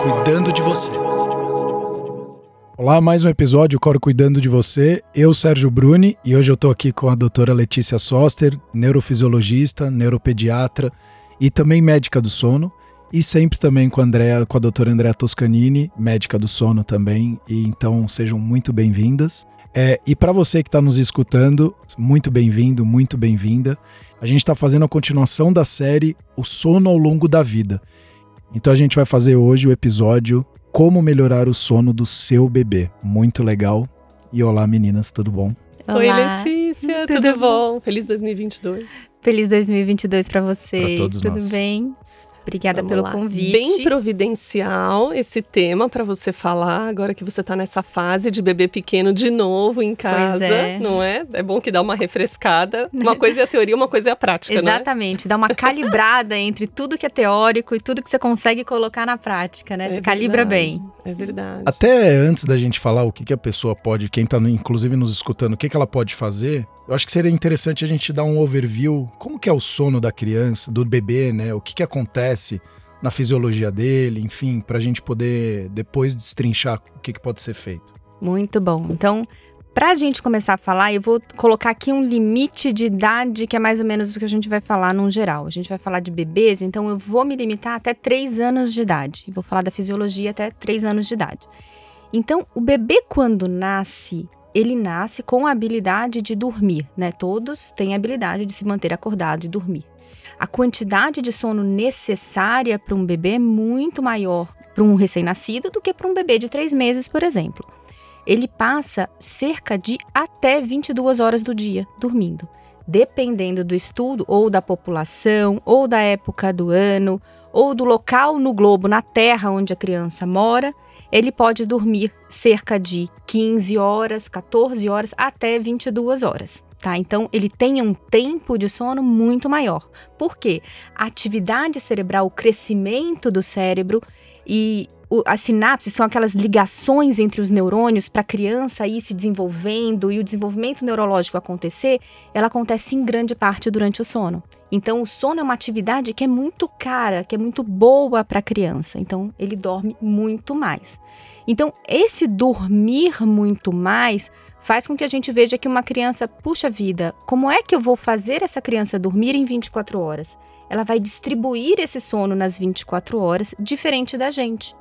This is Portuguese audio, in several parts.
cuidando de você. Olá, mais um episódio Coro Cuidando de Você. Eu, Sérgio Bruni, e hoje eu tô aqui com a doutora Letícia Soster, neurofisiologista, neuropediatra e também médica do sono. E sempre também com a, Andrea, com a doutora Andrea Toscanini, médica do sono também. E então sejam muito bem-vindas. É, e para você que está nos escutando, muito bem-vindo, muito bem-vinda. A gente está fazendo a continuação da série O Sono ao Longo da Vida. Então a gente vai fazer hoje o episódio Como Melhorar o Sono do Seu Bebê. Muito legal. E olá meninas, tudo bom? Olá. Oi Letícia, tudo, tudo bom? bom? Feliz 2022. Feliz 2022 para vocês. Pra todos tudo nós. bem? Obrigada Vamos pelo lá. convite. Bem providencial esse tema para você falar, agora que você está nessa fase de bebê pequeno de novo em casa, é. não é? É bom que dá uma refrescada. Uma coisa é a teoria, uma coisa é a prática, Exatamente, é? dá uma calibrada entre tudo que é teórico e tudo que você consegue colocar na prática, né? É você verdade, calibra bem. É verdade. Até antes da gente falar o que, que a pessoa pode, quem está inclusive nos escutando, o que, que ela pode fazer, eu acho que seria interessante a gente dar um overview, como que é o sono da criança, do bebê, né? O que, que acontece na fisiologia dele, enfim, para a gente poder depois destrinchar o que, que pode ser feito. Muito bom. Então, para a gente começar a falar, eu vou colocar aqui um limite de idade que é mais ou menos o que a gente vai falar no geral. A gente vai falar de bebês, então eu vou me limitar até 3 anos de idade. Vou falar da fisiologia até 3 anos de idade. Então, o bebê quando nasce, ele nasce com a habilidade de dormir, né? Todos têm a habilidade de se manter acordado e dormir a quantidade de sono necessária para um bebê é muito maior para um recém-nascido do que para um bebê de três meses, por exemplo. Ele passa cerca de até 22 horas do dia dormindo, dependendo do estudo ou da população, ou da época do ano, ou do local no globo, na terra onde a criança mora. Ele pode dormir cerca de 15 horas, 14 horas, até 22 horas tá? Então ele tem um tempo de sono muito maior. Por quê? A atividade cerebral, o crescimento do cérebro e o, as sinapses são aquelas ligações entre os neurônios para a criança ir se desenvolvendo e o desenvolvimento neurológico acontecer, ela acontece em grande parte durante o sono. Então, o sono é uma atividade que é muito cara, que é muito boa para a criança. Então, ele dorme muito mais. Então, esse dormir muito mais faz com que a gente veja que uma criança, puxa vida, como é que eu vou fazer essa criança dormir em 24 horas? Ela vai distribuir esse sono nas 24 horas, diferente da gente.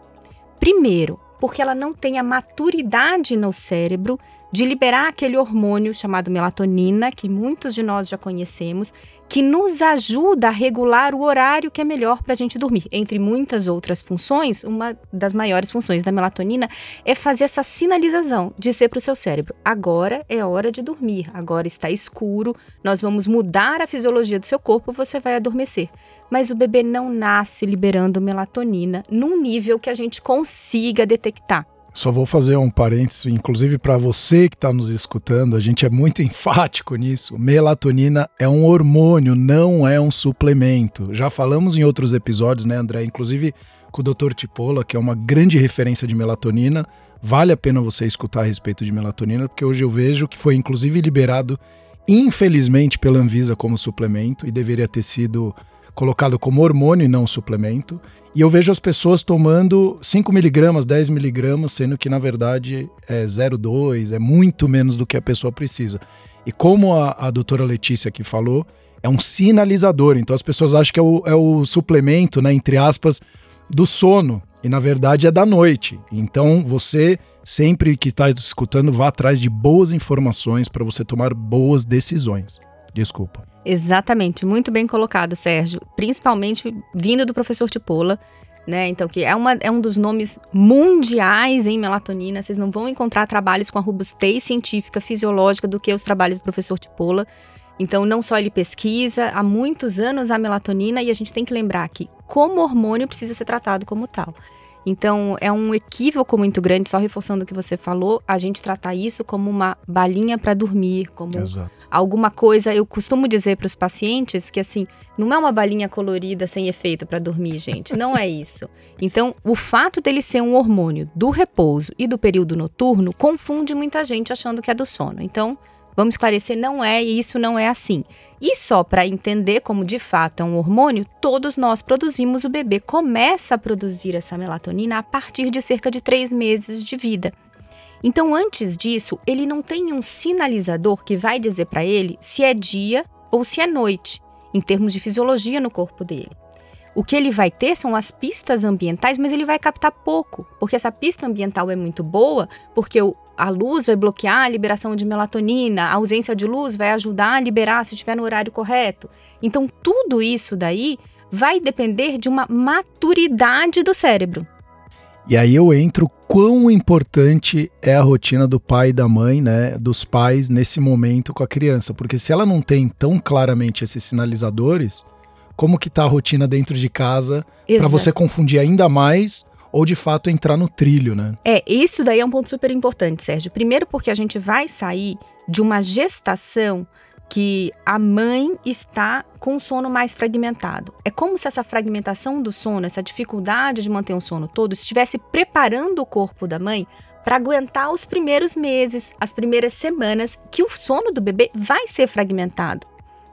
Primeiro, porque ela não tem a maturidade no cérebro de liberar aquele hormônio chamado melatonina, que muitos de nós já conhecemos, que nos ajuda a regular o horário que é melhor para a gente dormir. Entre muitas outras funções, uma das maiores funções da melatonina é fazer essa sinalização, dizer para o seu cérebro: agora é hora de dormir, agora está escuro, nós vamos mudar a fisiologia do seu corpo, você vai adormecer. Mas o bebê não nasce liberando melatonina num nível que a gente consiga detectar. Só vou fazer um parênteses, inclusive para você que está nos escutando, a gente é muito enfático nisso. Melatonina é um hormônio, não é um suplemento. Já falamos em outros episódios, né, André? Inclusive com o Dr. Tipola, que é uma grande referência de melatonina. Vale a pena você escutar a respeito de melatonina, porque hoje eu vejo que foi inclusive liberado, infelizmente, pela Anvisa como suplemento e deveria ter sido colocado como hormônio e não suplemento. E eu vejo as pessoas tomando 5 miligramas, 10 miligramas, sendo que na verdade é 0,2, é muito menos do que a pessoa precisa. E como a, a doutora Letícia aqui falou, é um sinalizador. Então as pessoas acham que é o, é o suplemento, né, entre aspas, do sono. E na verdade é da noite. Então você, sempre que está escutando, vá atrás de boas informações para você tomar boas decisões. Desculpa. Exatamente, muito bem colocado, Sérgio. Principalmente vindo do professor Tipola, né? Então, que é, uma, é um dos nomes mundiais em melatonina. Vocês não vão encontrar trabalhos com a robustez científica, fisiológica do que os trabalhos do professor Tipola. Então, não só ele pesquisa há muitos anos a melatonina, e a gente tem que lembrar que, como hormônio, precisa ser tratado como tal. Então, é um equívoco muito grande, só reforçando o que você falou, a gente tratar isso como uma balinha para dormir, como Exato. alguma coisa. Eu costumo dizer para os pacientes que, assim, não é uma balinha colorida sem efeito para dormir, gente. Não é isso. Então, o fato dele ser um hormônio do repouso e do período noturno confunde muita gente achando que é do sono. Então, Vamos esclarecer, não é e isso não é assim. E só para entender como de fato é um hormônio, todos nós produzimos, o bebê começa a produzir essa melatonina a partir de cerca de três meses de vida. Então, antes disso, ele não tem um sinalizador que vai dizer para ele se é dia ou se é noite, em termos de fisiologia no corpo dele. O que ele vai ter são as pistas ambientais, mas ele vai captar pouco, porque essa pista ambiental é muito boa, porque a luz vai bloquear a liberação de melatonina, a ausência de luz vai ajudar a liberar se estiver no horário correto. Então, tudo isso daí vai depender de uma maturidade do cérebro. E aí eu entro quão importante é a rotina do pai e da mãe, né, dos pais nesse momento com a criança, porque se ela não tem tão claramente esses sinalizadores, como que tá a rotina dentro de casa para você confundir ainda mais ou de fato entrar no trilho, né? É, isso daí é um ponto super importante, Sérgio. Primeiro porque a gente vai sair de uma gestação que a mãe está com o sono mais fragmentado. É como se essa fragmentação do sono, essa dificuldade de manter o sono todo, estivesse preparando o corpo da mãe para aguentar os primeiros meses, as primeiras semanas que o sono do bebê vai ser fragmentado.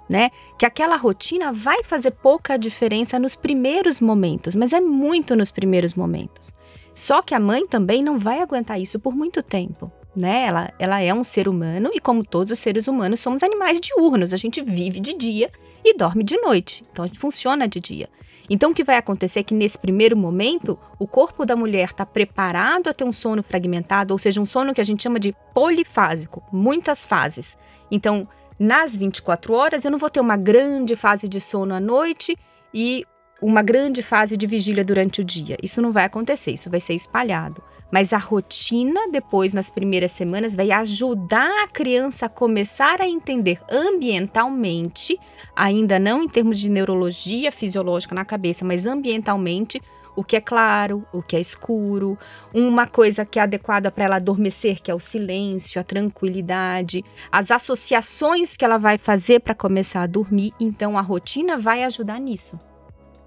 Né? Que aquela rotina vai fazer pouca diferença nos primeiros momentos, mas é muito nos primeiros momentos. Só que a mãe também não vai aguentar isso por muito tempo né? Ela, ela é um ser humano e, como todos os seres humanos, somos animais diurnos. A gente vive de dia e dorme de noite. Então, a gente funciona de dia. Então, o que vai acontecer é que, nesse primeiro momento, o corpo da mulher está preparado a ter um sono fragmentado, ou seja, um sono que a gente chama de polifásico, muitas fases. Então, nas 24 horas, eu não vou ter uma grande fase de sono à noite e uma grande fase de vigília durante o dia. Isso não vai acontecer, isso vai ser espalhado. Mas a rotina, depois, nas primeiras semanas, vai ajudar a criança a começar a entender ambientalmente, ainda não em termos de neurologia fisiológica na cabeça, mas ambientalmente, o que é claro, o que é escuro, uma coisa que é adequada para ela adormecer, que é o silêncio, a tranquilidade, as associações que ela vai fazer para começar a dormir. Então, a rotina vai ajudar nisso.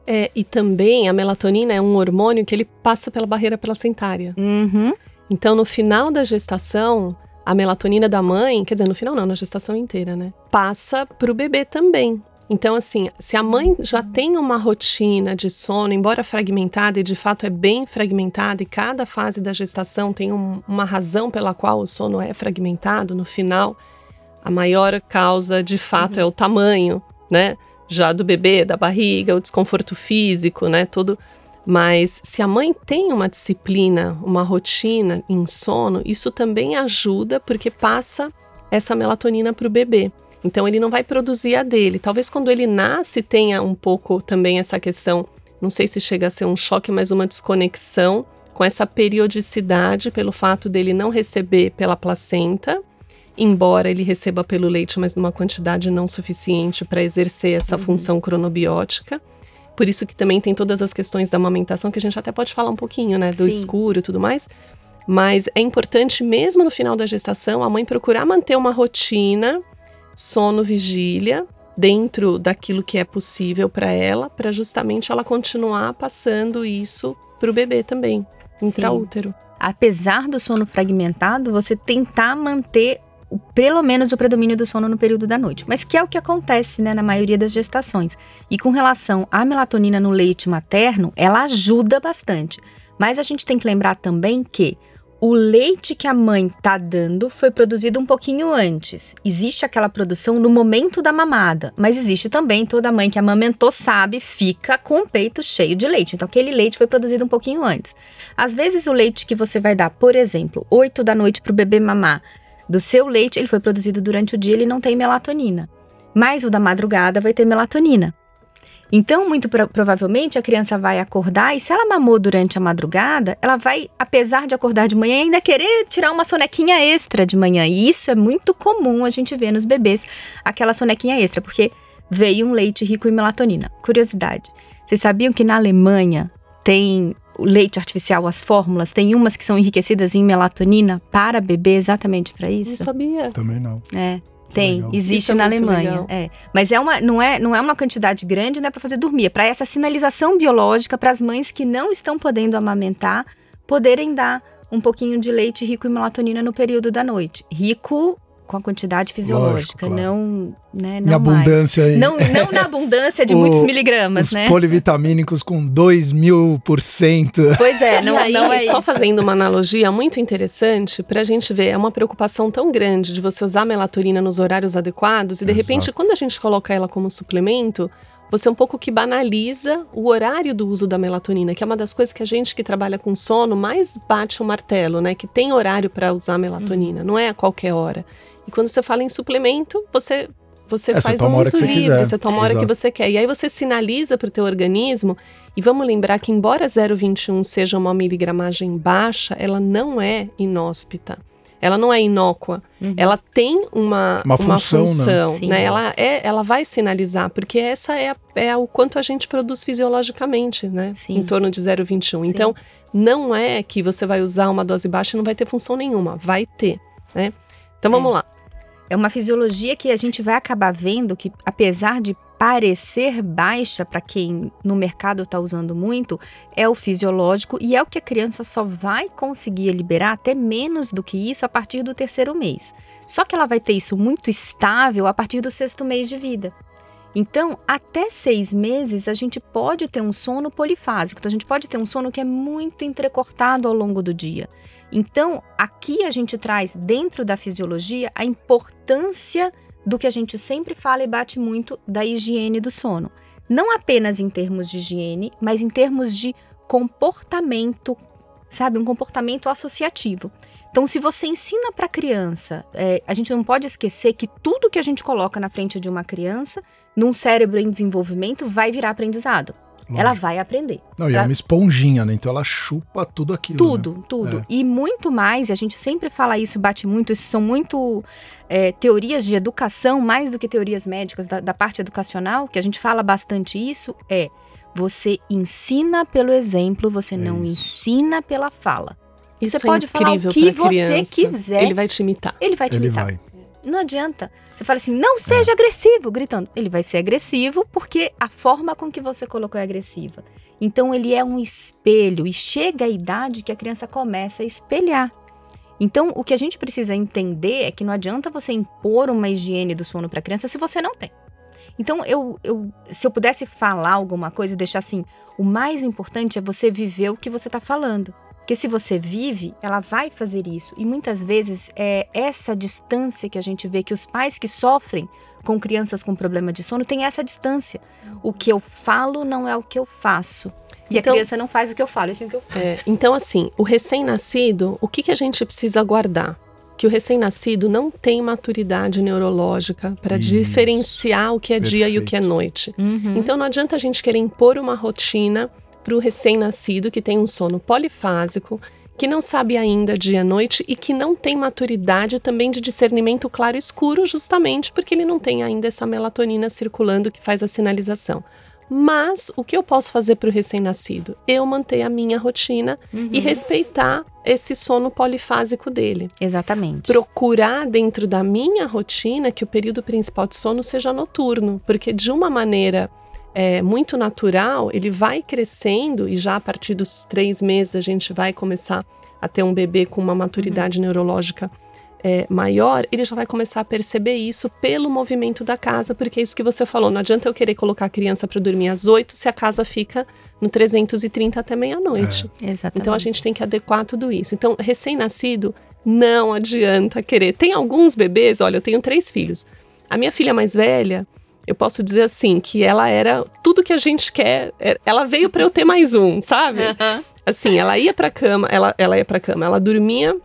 É, e também a melatonina é um hormônio que ele passa pela barreira placentária. Uhum. Então, no final da gestação, a melatonina da mãe, quer dizer, no final não, na gestação inteira, né? Passa para o bebê também. Então, assim, se a mãe já tem uma rotina de sono, embora fragmentada, e de fato é bem fragmentada, e cada fase da gestação tem um, uma razão pela qual o sono é fragmentado, no final, a maior causa de fato uhum. é o tamanho, né? já do bebê, da barriga, o desconforto físico, né? Tudo. Mas se a mãe tem uma disciplina, uma rotina em sono, isso também ajuda porque passa essa melatonina para o bebê. Então ele não vai produzir a dele. Talvez quando ele nasce tenha um pouco também essa questão, não sei se chega a ser um choque, mas uma desconexão com essa periodicidade pelo fato dele não receber pela placenta embora ele receba pelo leite, mas numa quantidade não suficiente para exercer essa uhum. função cronobiótica. Por isso que também tem todas as questões da amamentação, que a gente até pode falar um pouquinho, né? Do Sim. escuro e tudo mais. Mas é importante, mesmo no final da gestação, a mãe procurar manter uma rotina, sono, vigília, dentro daquilo que é possível para ela, para justamente ela continuar passando isso para o bebê também, intraútero. Apesar do sono fragmentado, você tentar manter pelo menos o predomínio do sono no período da noite, mas que é o que acontece né, na maioria das gestações. E com relação à melatonina no leite materno, ela ajuda bastante. Mas a gente tem que lembrar também que o leite que a mãe está dando foi produzido um pouquinho antes. Existe aquela produção no momento da mamada, mas existe também toda mãe que amamentou sabe fica com o peito cheio de leite. Então aquele leite foi produzido um pouquinho antes. Às vezes o leite que você vai dar, por exemplo, 8 da noite para o bebê mamar, do seu leite, ele foi produzido durante o dia, ele não tem melatonina. Mas o da madrugada vai ter melatonina. Então, muito pro provavelmente, a criança vai acordar e se ela mamou durante a madrugada, ela vai, apesar de acordar de manhã, ainda querer tirar uma sonequinha extra de manhã. E isso é muito comum a gente ver nos bebês, aquela sonequinha extra, porque veio um leite rico em melatonina. Curiosidade: vocês sabiam que na Alemanha tem o leite artificial, as fórmulas, tem umas que são enriquecidas em melatonina para bebê exatamente para isso? Não sabia. Também não. É. Tem, existe é na Alemanha. É. Mas é uma, não, é, não é uma quantidade grande, não é para fazer dormir, é para essa sinalização biológica para as mães que não estão podendo amamentar poderem dar um pouquinho de leite rico em melatonina no período da noite. Rico com a quantidade fisiológica, Lógico, claro. não, né, Em não abundância aí. Não, não na abundância de O- muitos miligramas, Os né? polivitamínicos com 2 mil por cento. Pois é, não, e aí, não é só isso. fazendo uma analogia muito interessante para a gente ver, é uma preocupação tão grande de você usar a melatonina nos horários adequados e de repente Exato. quando a gente coloca ela como suplemento, você um pouco que banaliza o horário do uso da melatonina, que é uma das coisas que a gente que trabalha com sono mais bate o martelo, né? Que tem horário para usar a melatonina, não é a qualquer hora. E quando você fala em suplemento, você você É, você faz a um uso você livre, quiser. você toma a hora que você quer. E aí você sinaliza para o teu organismo e vamos lembrar que, embora 0,21 seja uma miligramagem baixa, ela não é inóspita. Ela não é inócua. Uhum. Ela tem uma, Uma função, né? função, Sim. né? Ela, é, ela vai sinalizar, porque essa é, a- é o quanto a gente produz fisiologicamente, né? Sim. Em torno de 0,21. Então, não é que você vai usar uma dose baixa e não vai ter função nenhuma. Vai ter, né? Então, vamos lá. É uma fisiologia que a gente vai acabar vendo que, apesar de parecer baixa para quem no mercado está usando muito, é o fisiológico e é o que a criança só vai conseguir liberar até menos do que isso a partir do terceiro mês. Só que ela vai ter isso muito estável a partir do sexto mês de vida. Então, até seis meses, a gente pode ter um sono polifásico. Então, a gente pode ter um sono que é muito entrecortado ao longo do dia. Então, aqui a gente traz dentro da fisiologia a importância do que a gente sempre fala e bate muito da higiene do sono. Não apenas em termos de higiene, mas em termos de comportamento, sabe? Um comportamento associativo. Então, se você ensina para a criança, é, a gente não pode esquecer que tudo que a gente coloca na frente de uma criança, num cérebro em desenvolvimento, vai virar aprendizado. Ela vai aprender. Não, e é uma esponjinha, né? Então ela chupa tudo aquilo. Tudo, né? tudo. É. E muito mais, e a gente sempre fala isso, bate muito, isso são muito é, teorias de educação, mais do que teorias médicas da, da parte educacional, que a gente fala bastante isso, é você ensina pelo exemplo, você É não isso. ensina pela fala. Isso Você é pode falar o incrível que você criança. quiser. Ele vai te imitar. Ele vai te Ele imitar. vai. Não adianta. Você fala assim, não seja agressivo, gritando. Ele vai ser agressivo porque a forma com que você colocou é agressiva. Então ele é um espelho e chega a idade que a criança começa a espelhar. Então o que a gente precisa entender é que não adianta você impor uma higiene do sono para a criança se você não tem. Então eu, eu, se eu pudesse falar alguma coisa e deixar assim, o mais importante é você viver o que você está falando. Porque se você vive, ela vai fazer isso. E muitas vezes é essa distância que a gente vê que os pais que sofrem com crianças com problema de sono têm essa distância. O que eu falo não é o que eu faço. E Então- a criança não faz o que eu falo, é assim o que eu faço. É, então, assim, o recém-nascido, o que, que a gente precisa guardar? Que o recém-nascido não tem maturidade neurológica para diferenciar o que é dia e o que é Perfeito. noite. Uhum. Então não adianta a gente querer impor uma rotina para o recém-nascido que tem um sono polifásico, que não sabe ainda dia e noite e que não tem maturidade também de discernimento claro e escuro, justamente porque ele não tem ainda essa melatonina circulando que faz a sinalização. Mas o que eu posso fazer para o recém-nascido? Eu manter a minha rotina Uhum. e respeitar esse sono polifásico dele Exatamente. procurar dentro da minha rotina que o período principal de sono seja noturno, porque de uma maneira é, muito natural, ele vai crescendo e já a partir dos três meses a gente vai começar a ter um bebê com uma maturidade neurológica é, maior, ele já vai começar a perceber isso pelo movimento da casa, porque é isso que você falou, não adianta eu querer colocar a criança para dormir às oito se a casa fica no 330 até meia-noite. Exatamente. Então a gente tem que adequar tudo isso. Então, recém-nascido, não adianta querer. Tem alguns bebês, olha, eu tenho três filhos. A minha filha mais velha, eu posso dizer assim, que ela era tudo que a gente quer. é- Ela veio para eu ter mais um, sabe? Aham. Assim, ela ia pra cama, ela, ela ia pra cama, ela dormia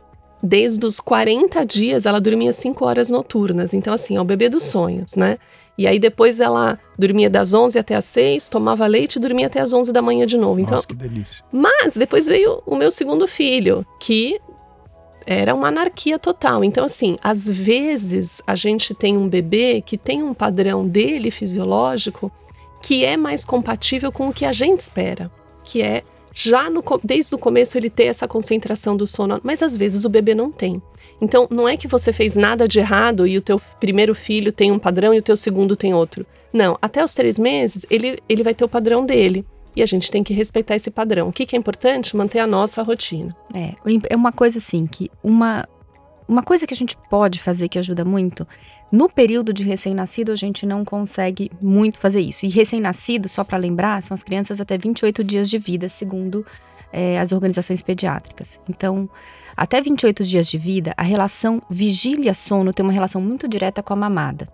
desde os 40 dias, ela dormia 5 horas noturnas. Então, assim, é o bebê dos sonhos, né? E aí depois ela dormia das 11 até as 6, tomava leite e dormia até as 11 da manhã de novo. Então, Nossa, que delícia. mas depois veio o meu segundo filho, que era uma anarquia total. Então, assim, às vezes a gente tem um bebê que tem um padrão dele fisiológico que é mais compatível com o que a gente espera, que é já no, desde o começo ele ter essa concentração do sono, mas às vezes o bebê não tem. Então, não é que você fez nada de errado e o teu primeiro filho tem um padrão e o teu segundo tem outro. Não, até os três meses ele, ele vai ter o padrão dele. E a gente tem que respeitar esse padrão. O que, que é importante? Manter a nossa rotina. É, é uma coisa assim que uma uma coisa que a gente pode fazer que ajuda muito, no período de recém-nascido a gente não consegue muito fazer isso. E recém-nascido, só para lembrar, são as crianças até 28 dias de vida, segundo é, as organizações pediátricas. Então, até 28 dias de vida, a relação vigília-sono tem uma relação muito direta com a mamada.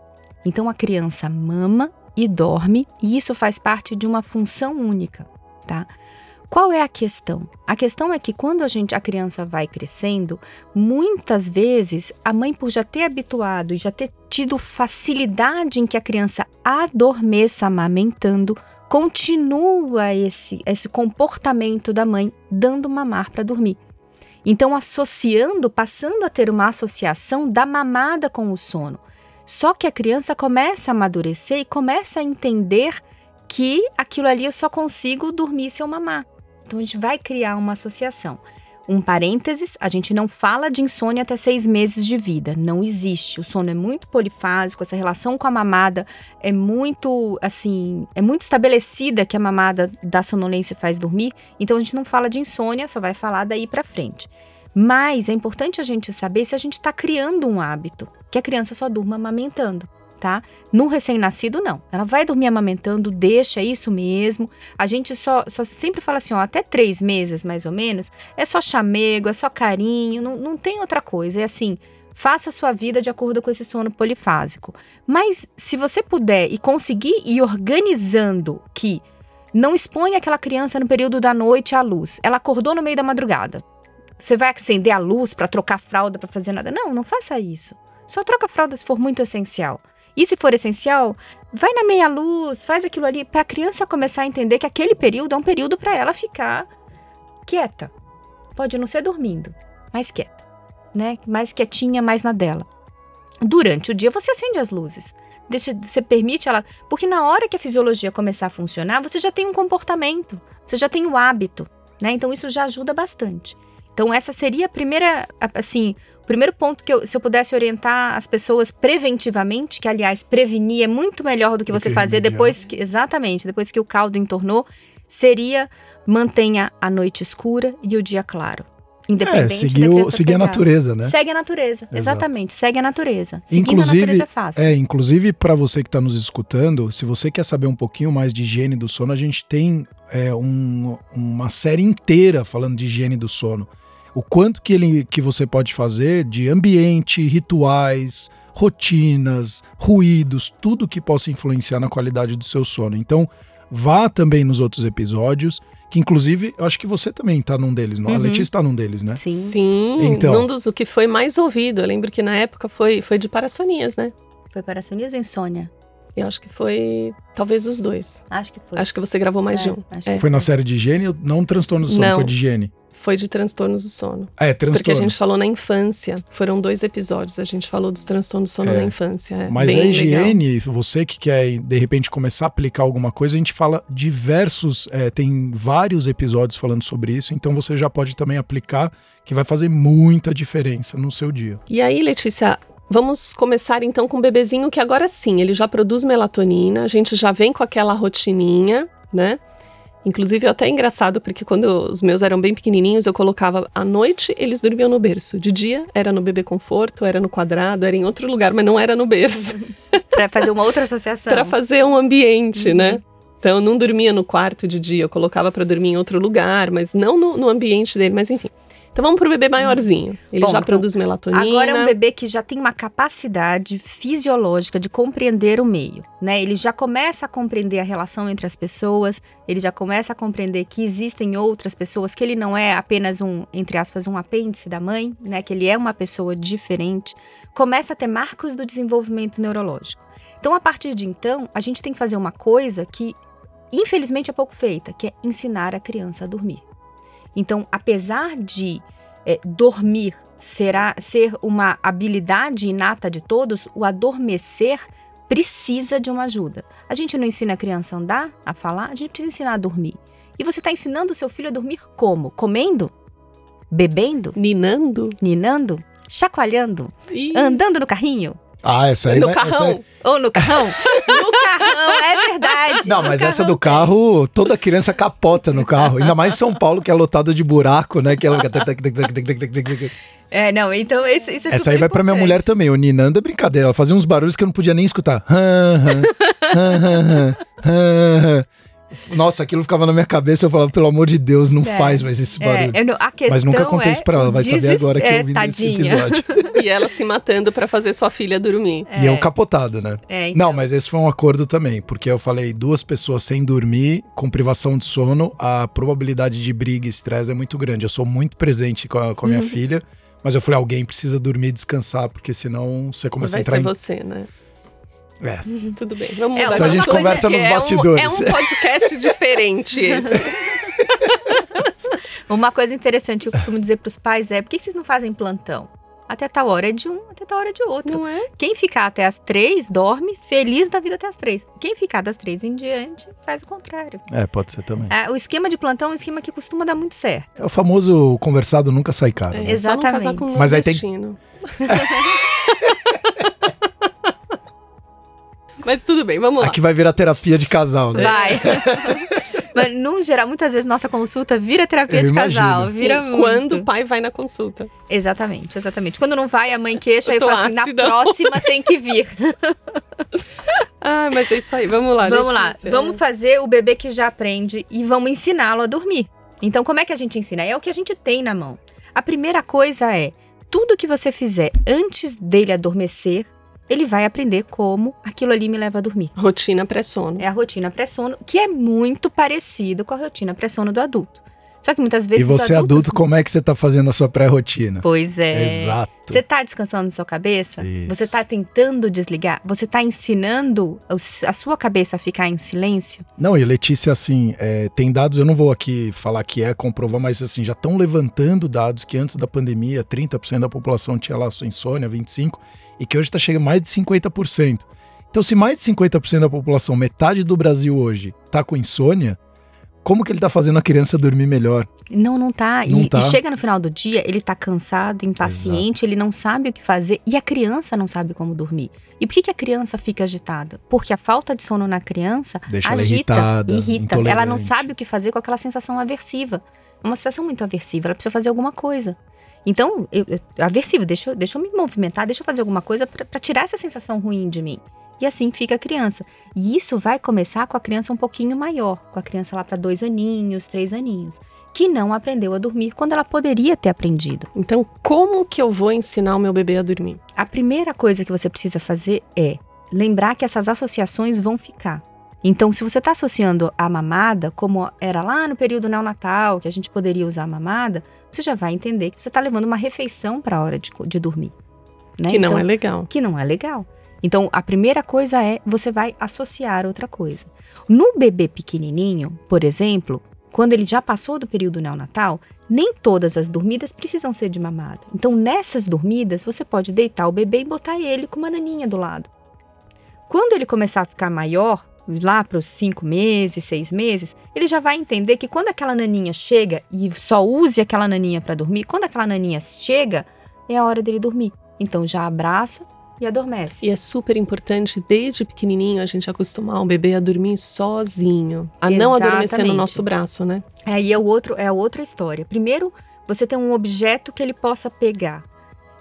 Então, a criança mama e dorme, e isso faz parte de uma função única, tá? Qual é a questão? A questão é que quando a gente a criança vai crescendo, muitas vezes a mãe por já ter habituado e já ter tido facilidade em que a criança adormeça amamentando, continua esse esse comportamento da mãe dando mamar para dormir. Então associando, passando a ter uma associação da mamada com o sono. Só que a criança começa a amadurecer e começa a entender que aquilo ali eu só consigo dormir se eu mamar. Então a gente vai criar uma associação. Um parênteses, a gente não fala de insônia até seis meses de vida. Não existe. O sono é muito polifásico, essa relação com a mamada é muito, assim, é muito estabelecida que a mamada da sonolência faz dormir. Então a gente não fala de insônia, só vai falar daí para frente. Mas é importante a gente saber se a gente está criando um hábito, que a criança só durma amamentando tá? No recém-nascido, não. Ela vai dormir amamentando, deixa, isso mesmo. A gente só, só sempre fala assim, ó, até três meses, mais ou menos, é só chamego, é só carinho, não, não tem outra coisa. É assim, faça a sua vida de acordo com esse sono polifásico. Mas se você puder e conseguir ir organizando que não exponha aquela criança no período da noite à luz. Ela acordou no meio da madrugada. Você vai acender a luz para trocar fralda, para fazer nada? Não, não faça isso. Só troca fralda se for muito essencial. E se for essencial, vai na meia luz, faz aquilo ali para a criança começar a entender que aquele período é um período para ela ficar quieta. Pode não ser dormindo, mas quieta, né? Mais quietinha, mais na dela. Durante o dia você acende as luzes. Deixa, você permite ela, porque na hora que a fisiologia começar a funcionar, você já tem um comportamento, você já tem o hábito, né? Então isso já ajuda bastante. Então, essa seria a primeira, assim, o primeiro ponto que eu, se eu pudesse orientar as pessoas preventivamente, que aliás, prevenir é muito melhor do que você fazer depois que, exatamente, depois que o caldo entornou, seria mantenha a noite escura e o dia claro. Independente é, seguir, o, seguir a natureza, né? Segue a natureza, Exato. exatamente, segue a natureza. Seguir inclusive, a natureza é fácil. É, inclusive para você que está nos escutando, se você quer saber um pouquinho mais de higiene do sono, a gente tem é, um, uma série inteira falando de higiene do sono o quanto que, ele, que você pode fazer de ambiente, rituais, rotinas, ruídos, tudo que possa influenciar na qualidade do seu sono. Então, vá também nos outros episódios, que inclusive eu acho que você também está num deles, não? Uhum. A Letícia está num deles, né? Sim. Sim, então, num dos o que foi mais ouvido. Eu lembro que na época foi, foi de parassonias, né? Foi parassonias ou insônia? Eu acho que foi talvez os dois. Acho que foi. Acho que você gravou mais é, de um. É. Foi na série de higiene, não transtorno do sono, não. foi de higiene foi de transtornos do sono. É, transtornos. Porque a gente falou na infância. Foram dois episódios. A gente falou dos transtornos do sono é. na infância. É Mas a higiene, legal. você que quer de repente começar a aplicar alguma coisa, a gente fala diversos, é, tem vários episódios falando sobre isso. Então você já pode também aplicar, que vai fazer muita diferença no seu dia. E aí, Letícia, Vamos começar então com o bebezinho que agora sim, ele já produz melatonina, a gente já vem com aquela rotininha, né? Inclusive, é até engraçado, porque quando os meus eram bem pequenininhos, eu colocava à noite, eles dormiam no berço. De dia, era no bebê conforto, era no quadrado, era em outro lugar, mas não era no berço. para fazer uma outra associação. para fazer um ambiente, né? uhum. né? Então, eu não dormia no quarto de dia, eu colocava para dormir em outro lugar, mas não no, no ambiente dele, mas enfim. Então vamos para o bebê maiorzinho. Ele Bom, já então, produz melatonina. Agora é um bebê que já tem uma capacidade fisiológica de compreender o meio, né? Ele já começa a compreender a relação entre as pessoas, ele já começa a compreender que existem outras pessoas, que ele não é apenas um, entre aspas, um apêndice da mãe, né? Que ele é uma pessoa diferente. Começa a ter marcos do desenvolvimento neurológico. Então, a partir de então, a gente tem que fazer uma coisa que, infelizmente, é pouco feita, que é ensinar a criança a dormir. Então, apesar de é, dormir será ser uma habilidade inata de todos, o adormecer precisa de uma ajuda. A gente não ensina a criança a andar, a falar, a gente precisa ensinar a dormir. E você está ensinando o seu filho a dormir como? Comendo? Bebendo? Ninando? Ninando? Chacoalhando? Isso. Andando no carrinho? Ah, essa aí No vai, carrão. Aí... Ou no carrão? no carrão, é verdade. Não, mas essa do carro, toda criança capota no carro. Ainda mais em São Paulo, que é lotado de buraco, né? Que ela... É, não, então esse, isso é Essa aí vai pra minha importante. mulher também. O Ninando é brincadeira. Ela fazia uns barulhos que eu não podia nem escutar. Nossa, aquilo ficava na minha cabeça. Eu falava, pelo amor de Deus, não É. faz mais esse barulho. É, eu não- a questão Mas nunca contei é isso pra ela. Vai saber agora que é, eu ouvi esse tadinha. episódio. E ela se matando pra fazer sua filha dormir. E eu capotado, né? É, então. Não, mas esse foi um acordo também, porque eu falei duas pessoas sem dormir, com privação de sono, a probabilidade de briga e estresse é muito grande. Eu sou muito presente com a, com a minha Uhum. filha, mas eu falei, alguém precisa dormir e descansar, porque senão você começa Vai a entrar ser em... você, né? É. Tudo bem, vamos É, mudar Isso a de gente conversa nos é um- bastidores. É um, podcast diferente esse. Uma coisa interessante que eu costumo dizer pros pais é: por que vocês não fazem plantão? Até tal hora é de um, até tal hora é de outro. Não é? Quem ficar até as três dorme feliz da vida até as três. Quem ficar das três em diante faz o contrário. É, pode ser também. É, o esquema de plantão é um esquema que costuma dar muito certo. É o famoso conversado nunca sai caro. É, né? só não casar Exatamente. com um Mas aí tem- Mas tudo bem, vamos lá. Aqui vai virar terapia de casal, né? Vai. Mas, no geral, muitas vezes nossa consulta vira terapia Eu de imagino. casal. Sim, Vira muito. quando o pai vai na consulta. Exatamente, exatamente. Quando não vai, a mãe queixa Eu e fala assim: na próxima tem que vir. Ah, mas é isso aí, vamos lá. Vamos lá, Letícia. vamos fazer o bebê que já aprende e vamos ensiná-lo a dormir. Então, como é que a gente ensina? É o que a gente tem na mão. A primeira coisa é: tudo que você fizer antes dele adormecer, ele vai aprender como aquilo ali me leva a dormir. Rotina pré-sono. É a rotina pré-sono, que é muito parecida com a rotina pré-sono do adulto. Só que muitas E vezes. os você, adultos- adulto, como é que você tá fazendo a sua pré-rotina? Pois é. Exato. Você tá descansando na sua cabeça? Isso. Você tá tentando desligar? Você tá ensinando a sua cabeça a ficar em silêncio? Não, e Letícia, assim, é, tem dados, eu não vou aqui falar que é, comprovar, mas assim, já estão levantando dados que antes da pandemia, 30% da população tinha lá sua insônia, 25%, e que hoje está chegando a mais de 50%. Então, se mais de 50% da população, metade do Brasil hoje, tá com insônia, como que ele tá fazendo a criança dormir melhor? Não, não tá. Não e, tá. e chega no final do dia, ele tá cansado, impaciente, ele não sabe o que fazer e a criança não sabe como dormir. E por que, que a criança fica agitada? Porque a falta de sono na criança Deixa ela agita, irritada, irrita. Ela não sabe o que fazer com aquela sensação aversiva. É uma sensação muito aversiva, ela precisa fazer alguma coisa. Então, eu, eu, aversivo, deixa, eu- deixa eu me movimentar, deixa eu fazer alguma coisa pra tirar essa sensação ruim de mim. E assim fica a criança. E isso vai começar com a criança um pouquinho maior, com a criança lá para dois aninhos, três aninhos, que não aprendeu a dormir quando ela poderia ter aprendido. Então, como que eu vou ensinar o meu bebê a dormir? A primeira coisa que você precisa fazer é lembrar que essas associações vão ficar. Então, se você está associando a mamada, como era lá no período neonatal, que a gente poderia usar a mamada, você já vai entender que você está levando uma refeição para a hora de, de dormir. né? Que não Então, é legal. que não é legal. Então, a primeira coisa é você vai associar outra coisa. No bebê pequenininho, por exemplo, quando ele já passou do período neonatal, nem todas as dormidas precisam ser de mamada. Então, nessas dormidas, você pode deitar o bebê e botar ele com uma naninha do lado. Quando ele começar a ficar maior, lá para os cinco meses, seis meses, ele já vai entender que quando aquela naninha chega e só use aquela naninha para dormir, quando aquela naninha chega, é a hora dele dormir. Então já abraça e adormece. E é super importante, desde pequenininho, a gente acostumar o bebê a dormir sozinho. A não adormecer no Exatamente. nosso braço, né? Aí é, o outro, é outra história. Primeiro, você tem um objeto que ele possa pegar.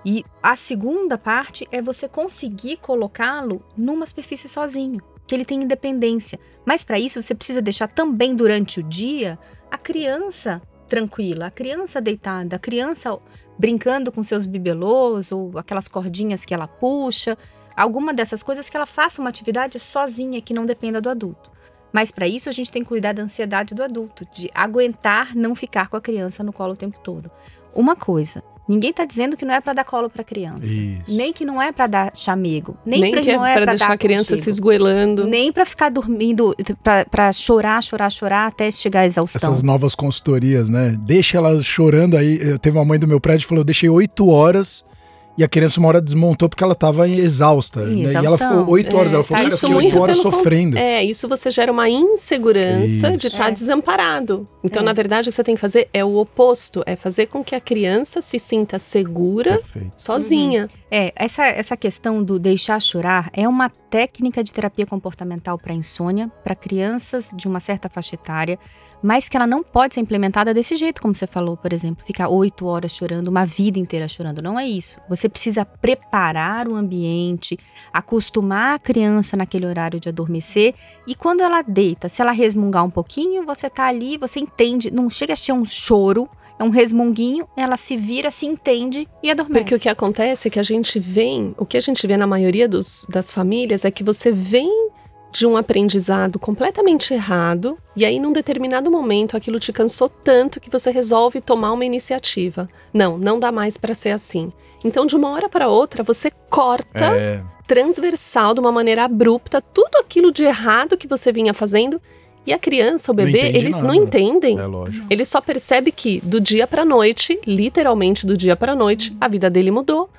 E a segunda parte é você conseguir colocá-lo numa superfície sozinho, que ele tem independência. Mas para isso você precisa deixar também durante o dia a criança tranquila, a criança deitada, a criança brincando com seus bibelôs ou aquelas cordinhas que ela puxa, alguma dessas coisas que ela faça uma atividade sozinha que não dependa do adulto. Mas para isso a gente tem que cuidar da ansiedade do adulto, de aguentar não ficar com a criança no colo o tempo todo. Uma coisa, ninguém tá dizendo que não é para dar colo para criança, Isso. nem que não é para dar chamego, nem, Nem pra, que é não é para deixar dar a criança se aconchego, esgoelando. nem para ficar dormindo, para chorar, chorar, chorar até chegar à exaustão. Essas novas consultorias, né? Deixa ela chorando aí. Eu teve uma mãe do meu prédio que falou: eu deixei oito horas e a criança uma hora desmontou porque ela tava exausta. Né? E ela ficou oito horas. É, ela falou: tá, cara, eu isso fiquei oito horas sofrendo. É, isso você gera uma insegurança de Isso. estar É. desamparado. Então, É. na verdade, o que você tem que fazer é o oposto: é fazer com que a criança se sinta segura Perfeito. sozinha. É, essa, essa questão do deixar chorar é uma técnica de terapia comportamental para insônia, para crianças de uma certa faixa etária, mas que ela não pode ser implementada desse jeito, como você falou, por exemplo, ficar oito horas chorando, uma vida inteira chorando. Não é isso. Você precisa preparar o ambiente, acostumar a criança naquele horário de adormecer e quando ela deita, se ela resmungar um pouquinho, você tá ali, você entende, não chega a ser um choro, um resmunguinho, ela se vira, se entende e adormece. Porque o que acontece é que a gente vem, o que a gente vê na maioria dos, das famílias é que você vem de um aprendizado completamente errado e aí num determinado momento aquilo te cansou tanto que você resolve tomar uma iniciativa. Não, não dá mais para ser assim. Então de uma hora para outra você corta É, transversal de uma maneira abrupta tudo aquilo de errado que você vinha fazendo e a criança, o Não bebê, entende eles nada. não entendem. é lógico. Ele só percebe que do dia pra noite, literalmente do dia pra noite, a vida dele mudou.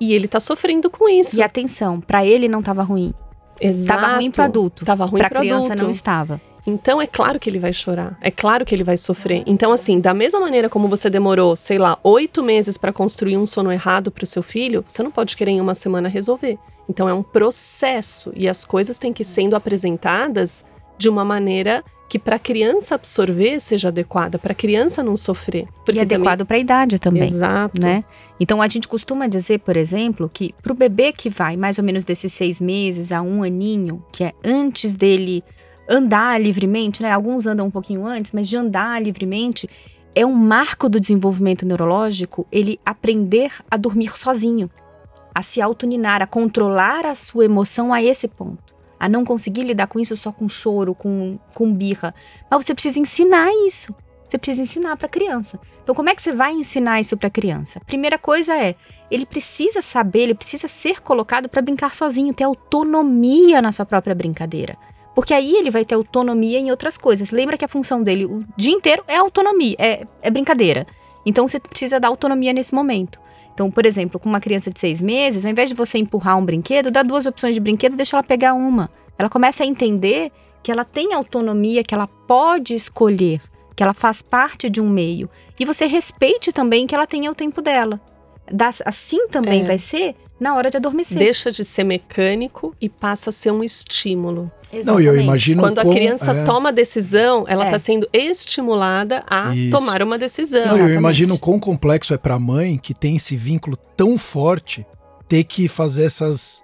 E ele tá sofrendo com isso. E atenção, para ele não estava ruim. Exato. Tava ruim pro adulto. Tava ruim Pra pro criança adulto. não estava. Então é claro que ele vai chorar. É claro que ele vai sofrer. Então, assim, da mesma maneira como você demorou, sei lá, oito meses pra construir um sono errado pro seu filho, você não pode querer em uma semana resolver. Então é um processo. E as coisas têm que sendo apresentadas de uma maneira que para a criança absorver seja adequada, para a criança não sofrer. e adequado para a idade também. Exato. né? Então a gente costuma dizer, por exemplo, que para o bebê que vai mais ou menos desses seis meses a um aninho, que é antes dele andar livremente, né? Alguns andam um pouquinho antes, mas de andar livremente é um marco do desenvolvimento neurológico ele aprender a dormir sozinho, a se autoninar, a controlar a sua emoção a esse ponto. A não conseguir lidar com isso só com choro, com, com birra. Mas você precisa ensinar isso. Você precisa ensinar para a criança. Então, como é que você vai ensinar isso para a criança? Primeira coisa é, ele precisa saber, ele precisa ser colocado para brincar sozinho, ter autonomia na sua própria brincadeira. Porque aí ele vai ter autonomia em outras coisas. Lembra que a função dele o dia inteiro é autonomia, é, é brincadeira. Então você precisa dar autonomia nesse momento. Então, por exemplo, com uma criança de seis meses, ao invés de você empurrar um brinquedo, dá duas opções de brinquedo, deixa ela pegar uma. Ela começa a entender que ela tem autonomia, que ela pode escolher, que ela faz parte de um meio. E você respeite também que ela tenha o tempo dela. Assim também É. vai ser na hora de adormecer. Deixa de ser mecânico e passa a ser um estímulo. Não, e eu Exatamente. imagino Quando a como- criança é. toma a decisão, ela É. está sendo estimulada a Isso. tomar uma decisão. Não, eu Exatamente. imagino o quão complexo é pra mãe que tem esse vínculo tão forte ter que fazer essas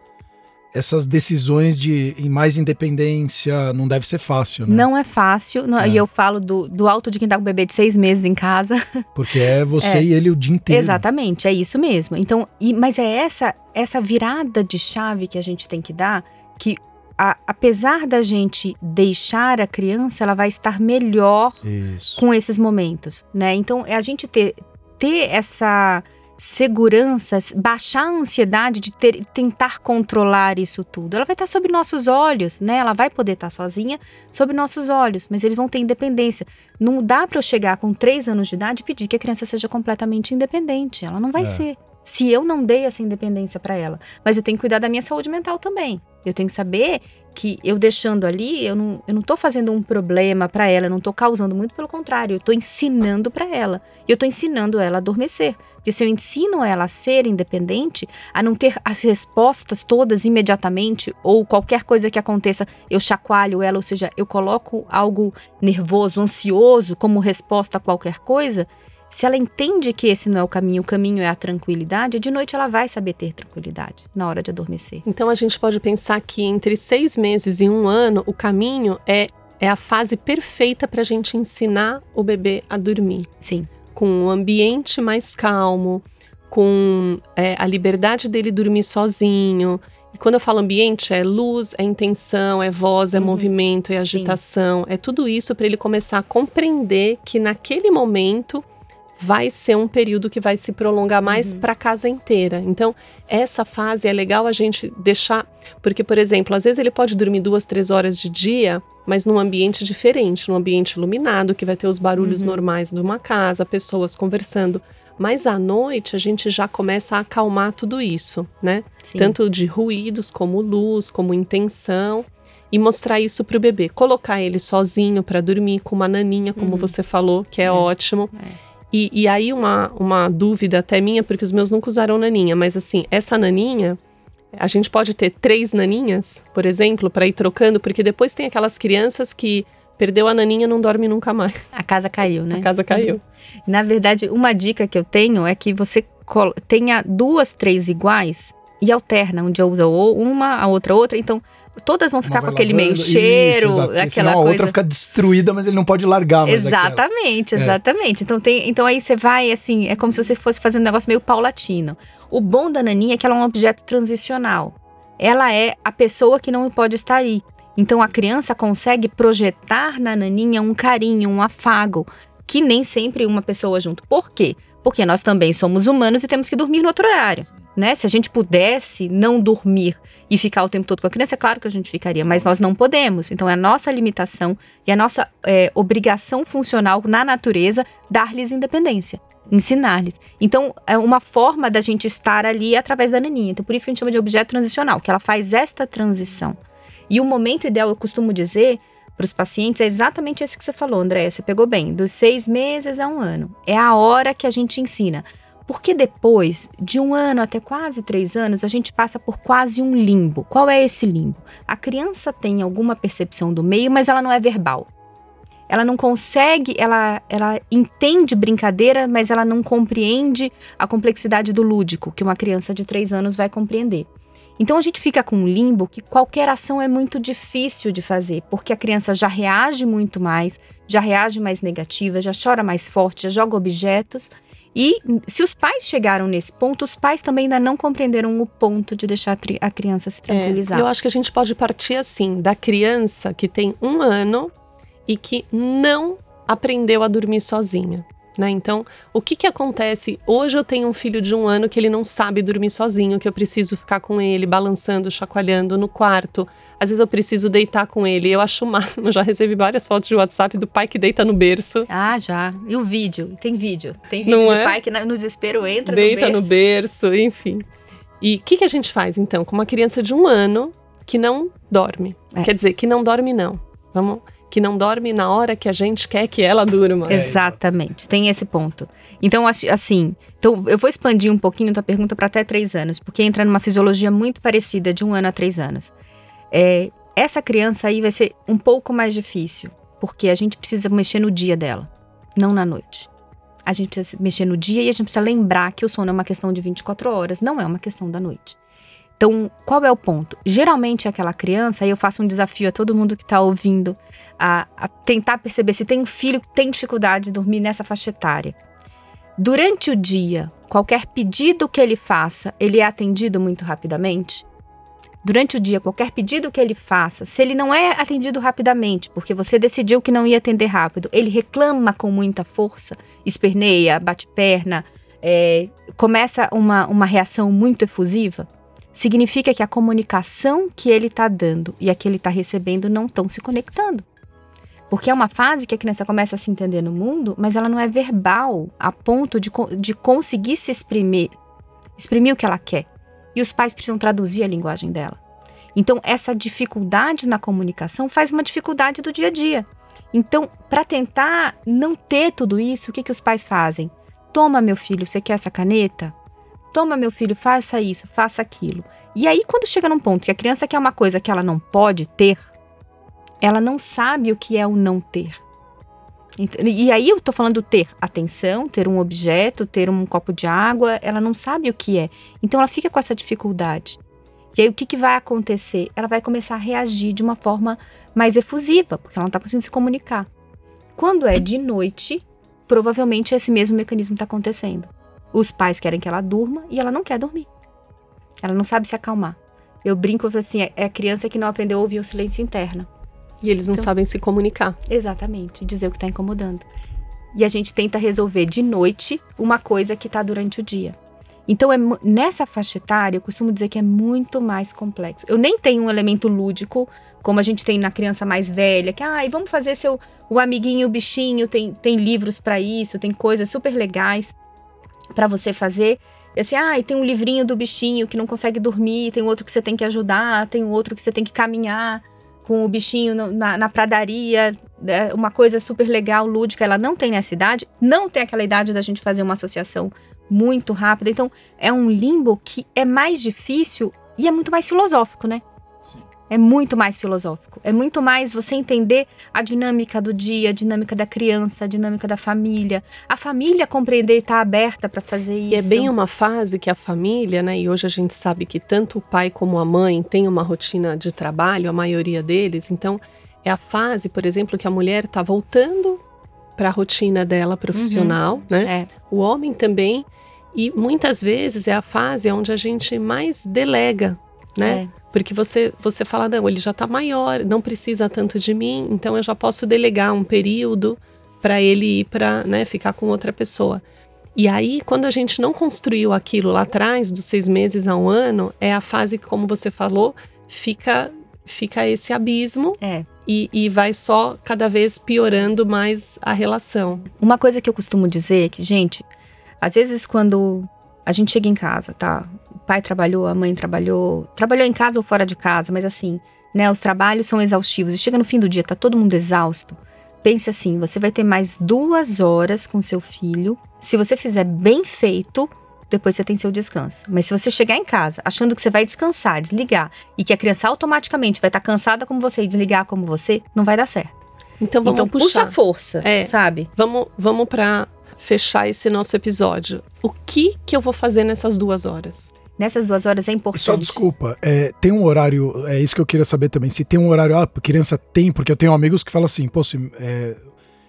essas decisões de em mais independência não deve ser fácil, né? Não é fácil. não- É. E eu falo do, do alto de quem tá com o bebê de seis meses em casa. Porque é você É. e ele o dia inteiro. Exatamente, é isso mesmo. Então, e- mas é essa essa virada de chave que a gente tem que dar, que a- apesar da gente deixar a criança, ela vai estar melhor Isso. com esses momentos, né? Então, é a gente ter, ter essa segurança, baixar a ansiedade de ter- tentar controlar isso tudo. Ela vai estar sob nossos olhos, né? Ela vai poder estar sozinha sob nossos olhos, mas eles vão ter independência. Não dá para eu chegar com três anos de idade e pedir que a criança seja completamente independente. Ela não vai É. ser. Se eu não dei essa independência para ela, mas eu tenho que cuidar da minha saúde mental também. Eu tenho que saber que eu deixando ali, eu não, eu não tô fazendo um problema para ela, eu não tô causando muito pelo contrário, eu tô ensinando para ela. E eu tô ensinando ela a adormecer. Porque se eu ensino ela a ser independente, a não ter as respostas todas imediatamente, ou qualquer coisa que aconteça, eu chacoalho ela, ou seja, eu coloco algo nervoso, ansioso como resposta a qualquer coisa, se ela entende que esse não é o caminho, o caminho é a tranquilidade, de noite ela vai saber ter tranquilidade na hora de adormecer. Então a gente pode pensar que entre seis meses e um ano, o caminho é, é a fase perfeita para a gente ensinar o bebê a dormir. Sim. Com um ambiente mais calmo, com é, a liberdade dele dormir sozinho. E quando eu falo ambiente, é luz, é intenção, é voz, é Uhum. movimento, é agitação, é tudo isso para ele começar a compreender que naquele momento vai ser um período que vai se prolongar mais Uhum. para a casa inteira. Então, essa fase é legal a gente deixar. Porque, por exemplo, às vezes ele pode dormir duas, três horas de dia, mas num ambiente diferente, num ambiente iluminado, que vai ter os barulhos Uhum. normais de uma casa, pessoas conversando. Mas à noite a gente já começa a acalmar tudo isso, né? Sim. Tanto de ruídos, como luz, como intenção. E mostrar isso pro bebê. Colocar ele sozinho para dormir com uma naninha, como Uhum. você falou, que é, É. ótimo. É. E, e aí uma, uma dúvida até minha, porque os meus nunca usaram naninha, mas assim, essa naninha, a gente pode ter três naninhas, por exemplo, para ir trocando, porque depois tem aquelas crianças que perdeu a naninha não dorme nunca mais. A casa caiu, né? A casa caiu. Na verdade, uma dica que eu tenho é que você tenha duas, três iguais e alterna. Um dia usa uma, a outra outra. Então, todas vão ficar com aquele meio cheiro, Isso, aquela Senão coisa. a outra fica destruída, mas ele não pode largar mais Exatamente, aquela. exatamente. É. Então, tem, então aí você vai assim, é como se você fosse fazendo um negócio meio paulatino. O bom da naninha é que ela é um objeto transicional. Ela é a pessoa que não pode estar aí. Então a criança consegue projetar na naninha um carinho, um afago, que nem sempre uma pessoa junto. Por quê? Porque nós também somos humanos e temos que dormir no outro horário né? Se a gente pudesse não dormir e ficar o tempo todo com a criança, é claro que a gente ficaria, mas nós não podemos. Então é a nossa limitação e a nossa é, obrigação funcional na natureza dar-lhes independência. Ensinar-lhes. Então, é uma forma da gente estar ali através da naninha. Então, por isso que a gente chama de objeto transicional, que ela faz esta transição. E o momento ideal, eu costumo dizer para os pacientes, é exatamente esse que você falou, André. Você pegou bem, dos seis meses a um ano. É a hora que a gente ensina. Porque depois de um ano até quase três anos, a gente passa por quase um limbo. Qual é esse limbo? A criança tem alguma percepção do meio, mas ela não é verbal. Ela não consegue, ela, ela entende brincadeira, mas ela não compreende a complexidade do lúdico, que uma criança de três anos vai compreender. Então a gente fica com um limbo que qualquer ação é muito difícil de fazer, porque a criança já reage muito mais, já reage mais negativa, já chora mais forte, já joga objetos e se os pais chegaram nesse ponto, os pais também ainda não compreenderam o ponto de deixar a criança se é, tranquilizar. É, eu acho que a gente pode partir assim, da criança que tem um ano e que não aprendeu a dormir sozinha. Né? Então, o que, que acontece? Hoje eu tenho um filho de um ano que ele não sabe dormir sozinho, que eu preciso ficar com ele, balançando, chacoalhando no quarto. Às vezes eu preciso deitar com ele. Eu acho o máximo, já recebi várias fotos de WhatsApp do pai que deita no berço. Ah, já. E o vídeo? Tem vídeo. Tem vídeo não de é? pai que no desespero entra deita no berço. Deita no berço, enfim. E o que, que a gente faz então com uma criança de um ano que não dorme? É. Quer dizer, que não dorme não. Vamos que não dorme na hora que a gente quer que ela durma. Exatamente, tem esse ponto. Então, assim, então eu vou expandir um pouquinho tua pergunta para até três anos, porque entra numa fisiologia muito parecida de um ano a três anos. É, essa criança aí vai ser um pouco mais difícil, porque a gente precisa mexer no dia dela, não na noite. A gente precisa mexer no dia e a gente precisa lembrar que o sono é uma questão de 24 horas, não é uma questão da noite. Então, qual é o ponto? Geralmente, aquela criança, aí eu faço um desafio a todo mundo que está ouvindo, a, a, tentar perceber se tem um filho que tem dificuldade de dormir nessa faixa etária. Durante o dia, qualquer pedido que ele faça, ele é atendido muito rapidamente? Durante o dia, qualquer pedido que ele faça, se ele não é atendido rapidamente, porque você decidiu que não ia atender rápido, ele reclama com muita força, esperneia, bate perna, é, começa uma, uma reação muito efusiva? significa que a comunicação que ele está dando e a que ele está recebendo não estão se conectando. Porque é uma fase que a criança começa a se entender no mundo, mas ela não é verbal a ponto de, de conseguir se exprimir, exprimir o que ela quer. E os pais precisam traduzir a linguagem dela. Então, essa dificuldade na comunicação faz uma dificuldade do dia a dia. Então, para tentar não ter tudo isso, o que, que os pais fazem? Toma, meu filho, você quer essa caneta? Toma, meu filho, faça isso, faça aquilo. E aí, quando chega num ponto que a criança quer uma coisa que ela não pode ter, ela não sabe o que é o não ter. E aí eu tô falando ter atenção, ter um objeto, ter um copo de água, ela não sabe o que é. Então ela fica com essa dificuldade. E aí o que, que vai acontecer? Ela vai começar a reagir de uma forma mais efusiva, porque ela não está conseguindo se comunicar. Quando é de noite, provavelmente esse mesmo mecanismo está acontecendo. Os pais querem que ela durma e ela não quer dormir. Ela não sabe se acalmar. Eu brinco assim, é, é a criança que não aprendeu a ouvir o silêncio interno. E eles não então, sabem se comunicar. Exatamente, dizer o que está incomodando. E a gente tenta resolver de noite uma coisa que está durante o dia. Então, é, nessa faixa etária, eu costumo dizer que é muito mais complexo. Eu nem tenho um elemento lúdico, como a gente tem na criança mais velha, que, ah, vamos fazer seu o amiguinho, o bichinho, tem, tem livros para isso, tem coisas super legais para você fazer. E assim, ah, e tem um livrinho do bichinho que não consegue dormir, tem outro que você tem que ajudar, tem outro que você tem que caminhar com o bichinho na, na pradaria né, uma coisa super legal, lúdica, ela não tem nessa idade, não tem aquela idade da gente fazer uma associação muito rápida. Então, é um limbo que é mais difícil e é muito mais filosófico, né? É muito mais filosófico. É muito mais você entender a dinâmica do dia, a dinâmica da criança, a dinâmica da família. A família compreender e estar tá aberta para fazer isso. E é bem uma fase que a família, né? E hoje a gente sabe que tanto o pai como a mãe têm uma rotina de trabalho, a maioria deles. Então, é a fase, por exemplo, que a mulher está voltando para a rotina dela profissional, uhum. né? É. O homem também. E muitas vezes é a fase onde a gente mais delega, né? É. Porque você, você fala, não, ele já está maior, não precisa tanto de mim, então eu já posso delegar um período para ele ir para, né, ficar com outra pessoa. E aí, quando a gente não construiu aquilo lá atrás, dos seis meses a um ano, é a fase que, como você falou, fica, fica esse abismo. É. E, e, vai só cada vez piorando mais a relação. Uma coisa que eu costumo dizer é que, gente, às vezes quando a gente chega em casa, tá? O pai trabalhou, a mãe trabalhou, trabalhou em casa ou fora de casa, mas assim, né? Os trabalhos são exaustivos e chega no fim do dia, tá todo mundo exausto. Pense assim: você vai ter mais duas horas com seu filho. Se você fizer bem feito, depois você tem seu descanso. Mas se você chegar em casa achando que você vai descansar, desligar e que a criança automaticamente vai estar tá cansada como você e desligar como você, não vai dar certo. Então vamos então, puxar. puxa força, é, sabe? Vamos, vamos para fechar esse nosso episódio, o que que eu vou fazer nessas duas horas? Nessas duas horas é importante. Só desculpa, é, tem um horário, é isso que eu queria saber também. Se tem um horário, ah, criança tem, porque eu tenho amigos que falam assim, pô, se, é,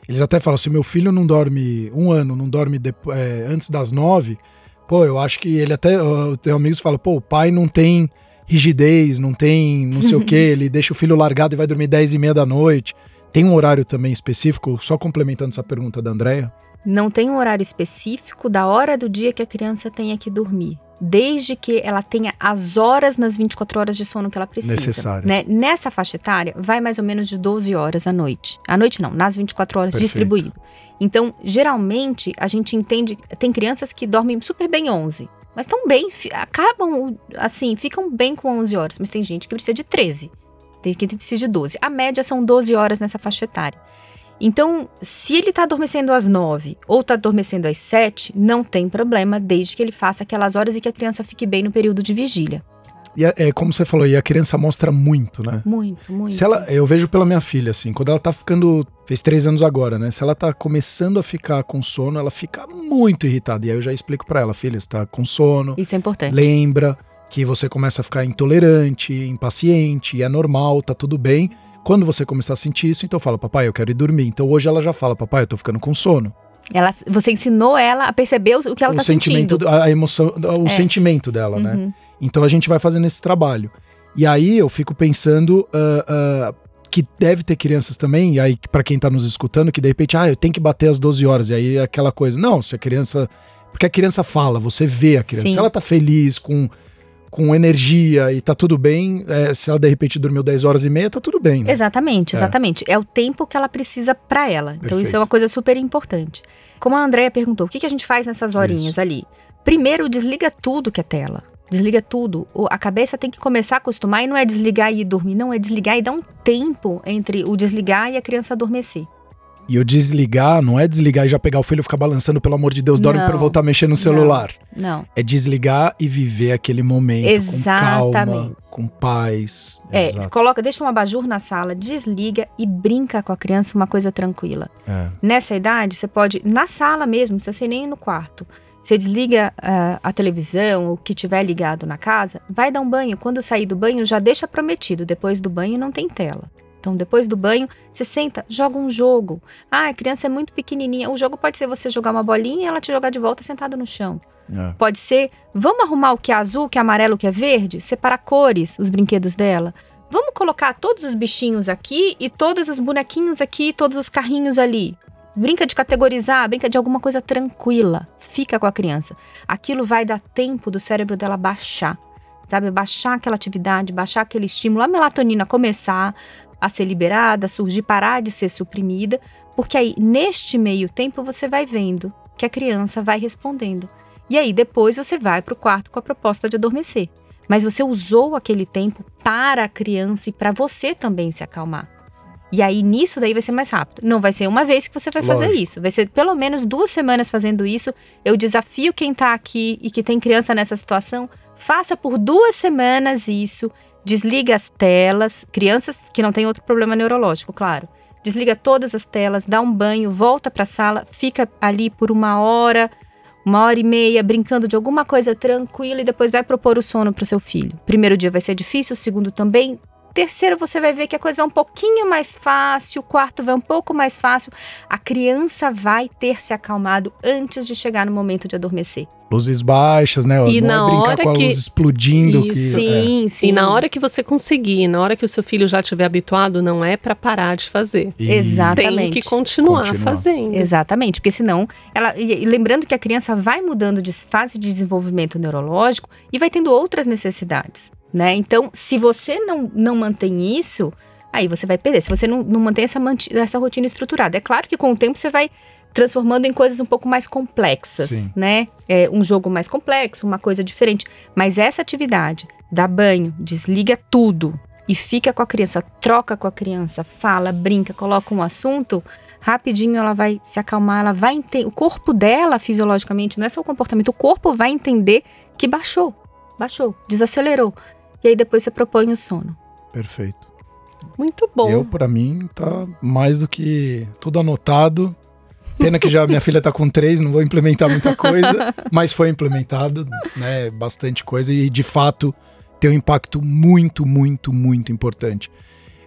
eles até falam, se meu filho não dorme um ano, não dorme depois, é, antes das nove, pô, eu acho que ele até, eu tenho amigos que falam, pô, o pai não tem rigidez, não tem não sei o que, ele deixa o filho largado e vai dormir dez e meia da noite. Tem um horário também específico, só complementando essa pergunta da Andrea? Não tem um horário específico da hora do dia que a criança tenha que dormir. Desde que ela tenha as horas nas 24 horas de sono que ela precisa. Necessário. Né? Nessa faixa etária, vai mais ou menos de 12 horas à noite. À noite não, nas 24 horas Perfeito. distribuído. Então, geralmente, a gente entende. Tem crianças que dormem super bem 11. Mas estão bem, acabam assim, ficam bem com 11 horas. Mas tem gente que precisa de 13. Tem gente que precisa de 12. A média são 12 horas nessa faixa etária. Então, se ele está adormecendo às nove ou está adormecendo às sete, não tem problema, desde que ele faça aquelas horas e que a criança fique bem no período de vigília. E é, é como você falou, e a criança mostra muito, né? Muito, muito. Se ela, eu vejo pela minha filha, assim, quando ela tá ficando. Fez três anos agora, né? Se ela tá começando a ficar com sono, ela fica muito irritada. E aí eu já explico para ela, filha, você tá com sono. Isso é importante. Lembra que você começa a ficar intolerante, impaciente, e é normal, tá tudo bem. Quando você começar a sentir isso, então fala, papai, eu quero ir dormir. Então hoje ela já fala, papai, eu tô ficando com sono. Ela, você ensinou ela a perceber o que ela tá sentimento, sentindo. A emoção, o é. sentimento dela, né? uhum. né? Então a gente vai fazendo esse trabalho. E aí eu fico pensando uh, uh, que deve ter crianças também, e aí para quem tá nos escutando, que de repente, ah, eu tenho que bater às 12 horas. E aí é aquela coisa, não, se a criança. Porque a criança fala, você vê a criança. Sim. Se ela tá feliz com com energia e tá tudo bem, é, se ela de repente dormiu 10 horas e meia, tá tudo bem. Né? Exatamente, é. exatamente. É. é. o tempo que ela precisa para ela. Então Perfeito. isso é uma coisa super importante. Como a Andrea perguntou, o que, que a gente faz nessas horinhas isso. ali? Primeiro, desliga tudo que é tela. Desliga tudo. A cabeça tem que começar a acostumar e não é desligar e ir dormir, não, é desligar e dar um tempo entre o desligar e a criança adormecer. E o desligar não é desligar e já pegar o filho e ficar balançando, pelo amor de Deus, dorme para voltar a mexer no celular. Não, não. É desligar e viver aquele momento Exatamente. com calma, com paz. É, Exato. coloca, deixa um abajur na sala, desliga e brinca com a criança uma coisa tranquila. É. Nessa idade, você pode, na sala mesmo, não precisa ser nem no quarto. Você desliga uh, a televisão, o que tiver ligado na casa, vai dar um banho. Quando sair do banho, já deixa prometido. Depois do banho não tem tela. Então, depois do banho, você senta, joga um jogo. Ah, a criança é muito pequenininha. O jogo pode ser você jogar uma bolinha e ela te jogar de volta sentado no chão. É. Pode ser, vamos arrumar o que é azul, o que é amarelo, o que é verde, separar cores, os brinquedos dela. Vamos colocar todos os bichinhos aqui e todos os bonequinhos aqui, todos os carrinhos ali. Brinca de categorizar, brinca de alguma coisa tranquila. Fica com a criança. Aquilo vai dar tempo do cérebro dela baixar sabe? Baixar aquela atividade, baixar aquele estímulo, a melatonina começar, a ser liberada, surgir, parar de ser suprimida, porque aí neste meio tempo você vai vendo que a criança vai respondendo. E aí depois você vai para o quarto com a proposta de adormecer. Mas você usou aquele tempo para a criança e para você também se acalmar. E aí, nisso daí vai ser mais rápido. Não vai ser uma vez que você vai fazer Lógico. isso. Vai ser pelo menos duas semanas fazendo isso. Eu desafio quem tá aqui e que tem criança nessa situação. Faça por duas semanas isso. Desliga as telas. Crianças que não têm outro problema neurológico, claro. Desliga todas as telas, dá um banho, volta pra sala, fica ali por uma hora, uma hora e meia, brincando de alguma coisa tranquila e depois vai propor o sono pro seu filho. Primeiro dia vai ser difícil, o segundo também. Terceiro, você vai ver que a coisa vai um pouquinho mais fácil, o quarto vai um pouco mais fácil. A criança vai ter se acalmado antes de chegar no momento de adormecer. Luzes baixas, né? E não na é brincar hora com a que- luz explodindo. que, Isso. é. Sim, sim. E na hora que você conseguir, na hora que o seu filho já estiver habituado, não é pra parar de fazer. E- Exato. Tem Exatamente. que continuar, Continuar. fazendo. Exatamente, porque senão ela. E lembrando que a criança vai mudando de fase de desenvolvimento neurológico e vai tendo outras necessidades, né? Então, se você não, não mantém isso, aí você vai perder. Se você não, não mantém essa, essa rotina estruturada. É claro que com o tempo você vai transformando em coisas um pouco mais complexas, Sim. né? É, um jogo mais complexo, uma coisa diferente. Mas essa atividade, dá banho, desliga tudo e fica com a criança, troca com a criança, fala, brinca, coloca um assunto, rapidinho ela vai se acalmar, ela vai entender. O corpo dela, fisiologicamente, não é só o comportamento, o corpo vai entender que baixou, baixou, desacelerou. E aí depois você propõe o sono. Perfeito. Muito bom. Eu, pra mim, tá mais do que tudo anotado. Pena que já minha filha tá com três, não vou implementar muita coisa, mas foi implementado, né? Bastante coisa e de fato tem um impacto muito, muito, muito importante.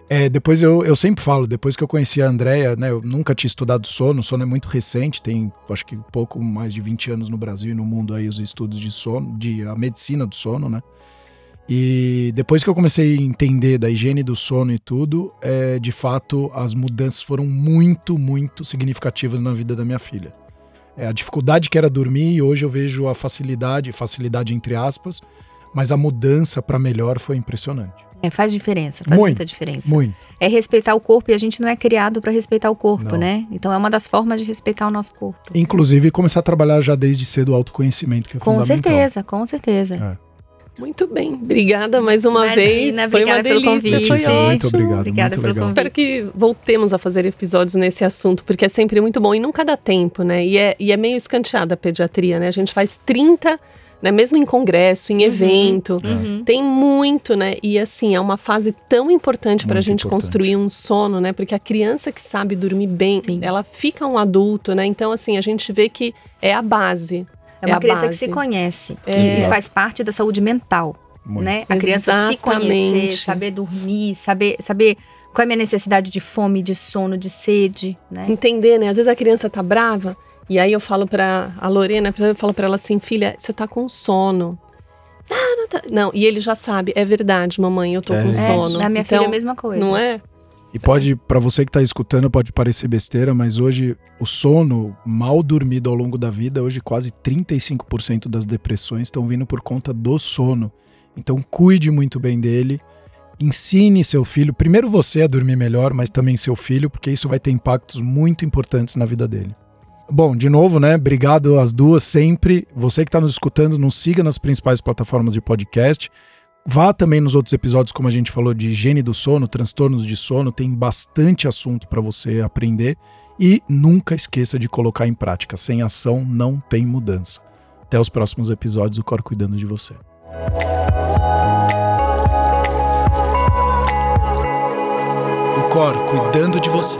É, depois eu, eu sempre falo, depois que eu conheci a Andrea, né? Eu nunca tinha estudado sono, o sono é muito recente, tem acho que pouco mais de 20 anos no Brasil e no mundo aí os estudos de sono, de a medicina do sono, né? E depois que eu comecei a entender da higiene do sono e tudo, é, de fato as mudanças foram muito, muito significativas na vida da minha filha. É, a dificuldade que era dormir e hoje eu vejo a facilidade, facilidade entre aspas, mas a mudança para melhor foi impressionante. É, faz diferença, faz Muito, muita diferença. Muito. É respeitar o corpo e a gente não é criado para respeitar o corpo, Não. né? Então é uma das formas de respeitar o nosso corpo. Inclusive começar a trabalhar já desde cedo o autoconhecimento, que é Com fundamental. certeza, com certeza. É. Muito bem. Obrigada mais uma Imagina, vez. Foi obrigada uma pelo delícia. convite. Foi Letícia, muito ótimo. obrigado, Obrigada muito pelo legal. convite. Espero que voltemos a fazer episódios nesse assunto, porque é sempre muito bom e nunca dá tempo, né? E é, e é meio escanteada a pediatria, né? A gente faz 30, né? Mesmo em congresso, em evento. Uhum. Tem muito, né? E assim, é uma fase tão importante para a gente importante. construir um sono, né? Porque a criança que sabe dormir bem, Sim. ela fica um adulto, né? Então, assim, a gente vê que é a base. É uma É criança que base. se conhece. É. Isso faz parte da saúde mental, Muito. né? A criança se conhecer, Exatamente. saber dormir, saber, saber qual é a minha necessidade de fome, de sono, de sede, né? Entender, né? Às vezes a criança tá brava, e aí eu falo pra a Lorena, eu falo pra ela assim, filha, você tá com sono. Ah, não, tá- não, e ele já sabe, é verdade, mamãe, eu tô É com isso. sono. É, a minha então, filha é a mesma coisa. Não é? E pode, para você que está escutando, pode parecer besteira, mas hoje o sono mal dormido ao longo da vida, hoje quase 35% das depressões estão vindo por conta do sono. Então cuide muito bem dele. Ensine seu filho, primeiro você a dormir melhor, mas também seu filho, porque isso vai ter impactos muito importantes na vida dele. Bom, de novo, né? Obrigado às duas sempre. Você que está nos escutando, nos siga nas principais plataformas de podcast. Vá também nos outros episódios, como a gente falou, de higiene do sono, transtornos de sono, tem bastante assunto para você aprender. E nunca esqueça de colocar em prática. Sem ação não tem mudança. Até os próximos episódios, o Cor cuidando de você. O Cor cuidando de você.